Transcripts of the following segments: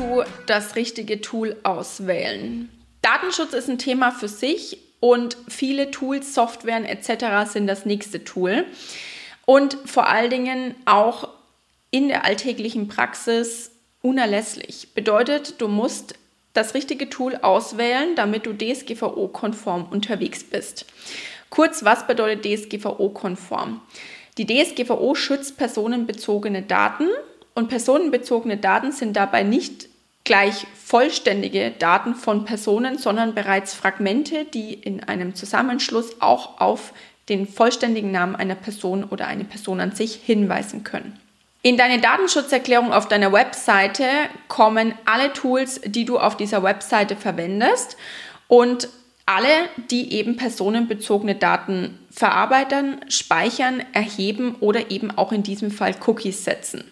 du das richtige Tool auswählen? Datenschutz ist ein Thema für sich und viele Tools, Softwaren etc. sind das nächste Tool. Und vor allen Dingen auch in der alltäglichen Praxis unerlässlich. Bedeutet, du musst das richtige Tool auswählen, damit du DSGVO-konform unterwegs bist. Kurz, was bedeutet DSGVO-konform? Die DSGVO schützt personenbezogene Daten und personenbezogene Daten sind dabei nicht gleich vollständige Daten von Personen, sondern bereits Fragmente, die in einem Zusammenschluss auch auf den vollständigen Namen einer Person oder eine Person an sich hinweisen können. In deine Datenschutzerklärung auf deiner Webseite kommen alle Tools, die du auf dieser Webseite verwendest und alle, die eben personenbezogene Daten verarbeiten, speichern, erheben oder eben auch in diesem Fall Cookies setzen.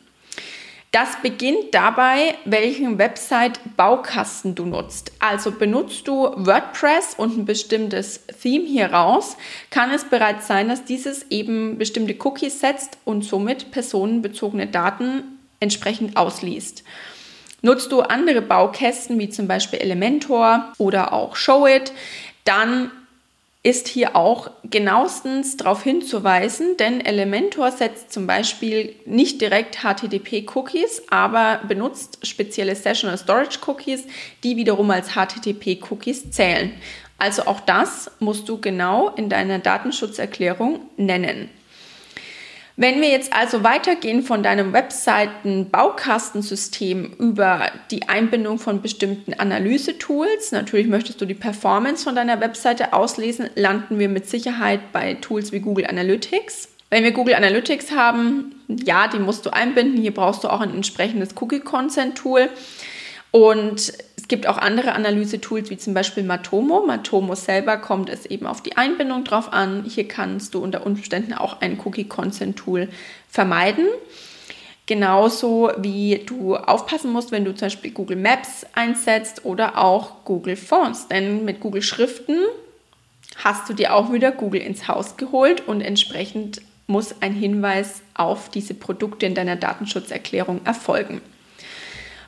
Das beginnt dabei, welchen Website-Baukasten du nutzt. Also benutzt du WordPress und ein bestimmtes Theme hier raus, kann es bereits sein, dass dieses eben bestimmte Cookies setzt und somit personenbezogene Daten entsprechend ausliest. Nutzt du andere Baukästen wie zum Beispiel Elementor oder auch Showit, dann ist hier auch genauestens darauf hinzuweisen, denn Elementor setzt zum Beispiel nicht direkt HTTP-Cookies, aber benutzt spezielle Session- oder Storage-Cookies, die wiederum als HTTP-Cookies zählen. Also auch das musst du genau in deiner Datenschutzerklärung nennen. Wenn wir jetzt also weitergehen von deinem Webseiten-Baukastensystem über die Einbindung von bestimmten Analyse-Tools, natürlich möchtest du die Performance von deiner Webseite auslesen, landen wir mit Sicherheit bei Tools wie Google Analytics. Wenn wir Google Analytics haben, ja, die musst du einbinden. Hier brauchst du auch ein entsprechendes Cookie-Consent-Tool. Und es gibt auch andere Analyse-Tools wie zum Beispiel Matomo. Matomo selber kommt es eben auf die Einbindung drauf an. Hier kannst du unter Umständen auch ein Cookie-Consent-Tool vermeiden. Genauso wie du aufpassen musst, wenn du zum Beispiel Google Maps einsetzt oder auch Google Fonts. Denn mit Google Schriften hast du dir auch wieder Google ins Haus geholt und entsprechend muss ein Hinweis auf diese Produkte in deiner Datenschutzerklärung erfolgen.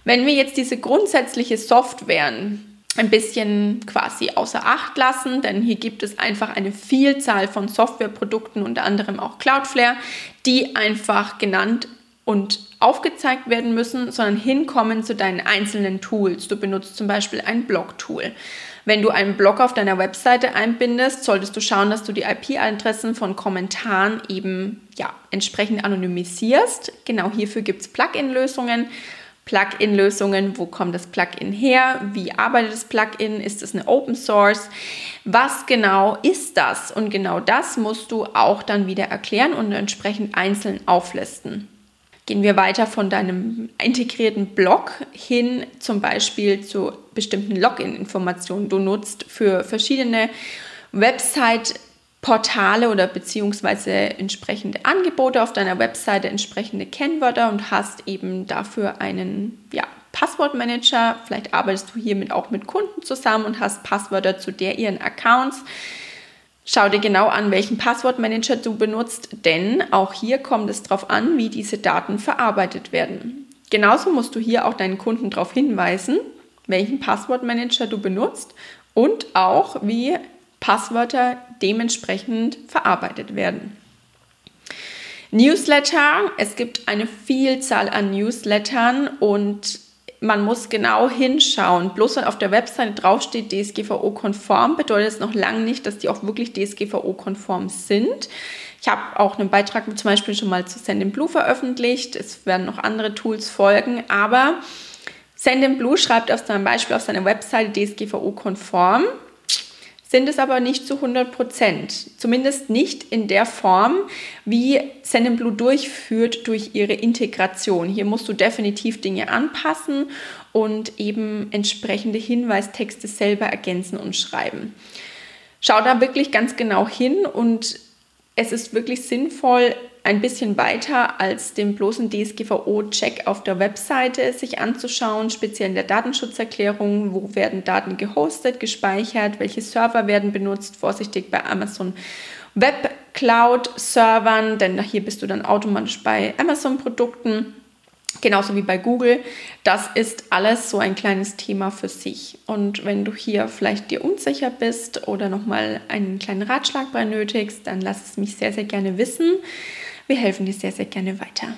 Wenn wir jetzt diese grundsätzliche Software ein bisschen quasi außer Acht lassen, denn hier gibt es einfach eine Vielzahl von Softwareprodukten, unter anderem auch Cloudflare, die einfach genannt und aufgezeigt werden müssen, sondern hinkommen zu deinen einzelnen Tools. Du benutzt zum Beispiel ein Blog-Tool. Wenn du einen Blog auf deiner Webseite einbindest, solltest du schauen, dass du die IP-Adressen von Kommentaren eben ja, entsprechend anonymisierst. Genau hierfür gibt es Plugin-Lösungen. Plugin-Lösungen, wo kommt das Plugin her, wie arbeitet das Plugin, ist es eine Open Source, was genau ist das? Und genau das musst du auch dann wieder erklären und entsprechend einzeln auflisten. Gehen wir weiter von deinem integrierten Blog hin zum Beispiel zu bestimmten Login-Informationen. Du nutzt für verschiedene Website- Portale oder beziehungsweise entsprechende Angebote auf deiner Webseite, entsprechende Kennwörter und hast eben dafür einen ja, Passwortmanager. Vielleicht arbeitest du hiermit auch mit Kunden zusammen und hast Passwörter zu der ihren Accounts. Schau dir genau an, welchen Passwortmanager du benutzt, denn auch hier kommt es darauf an, wie diese Daten verarbeitet werden. Genauso musst du hier auch deinen Kunden darauf hinweisen, welchen Passwortmanager du benutzt und auch wie Passwörter dementsprechend verarbeitet werden. Newsletter, es gibt eine Vielzahl an Newslettern und man muss genau hinschauen. Bloß weil auf der Webseite draufsteht DSGVO-konform, bedeutet es noch lange nicht, dass die auch wirklich DSGVO-konform sind. Ich habe auch einen Beitrag zum Beispiel schon mal zu Sendinblue veröffentlicht. Es werden noch andere Tools folgen, aber Sendinblue schreibt auf seinem Beispiel auf seiner Webseite DSGVO-konform sind es aber nicht zu 100 Prozent. Zumindest nicht in der Form, wie Sendinblue durchführt durch ihre Integration. Hier musst du definitiv Dinge anpassen und eben entsprechende Hinweistexte selber ergänzen und schreiben. Schau da wirklich ganz genau hin und es ist wirklich sinnvoll, ein bisschen weiter als den bloßen DSGVO-Check auf der Webseite sich anzuschauen, speziell in der Datenschutzerklärung, wo werden Daten gehostet, gespeichert, welche Server werden benutzt, vorsichtig bei Amazon Web Cloud Servern, denn hier bist du dann automatisch bei Amazon Produkten. Genauso wie bei Google. Das ist alles so ein kleines Thema für sich. Und wenn du hier vielleicht dir unsicher bist oder nochmal einen kleinen Ratschlag benötigst, dann lass es mich sehr, sehr gerne wissen. Wir helfen dir sehr, sehr gerne weiter.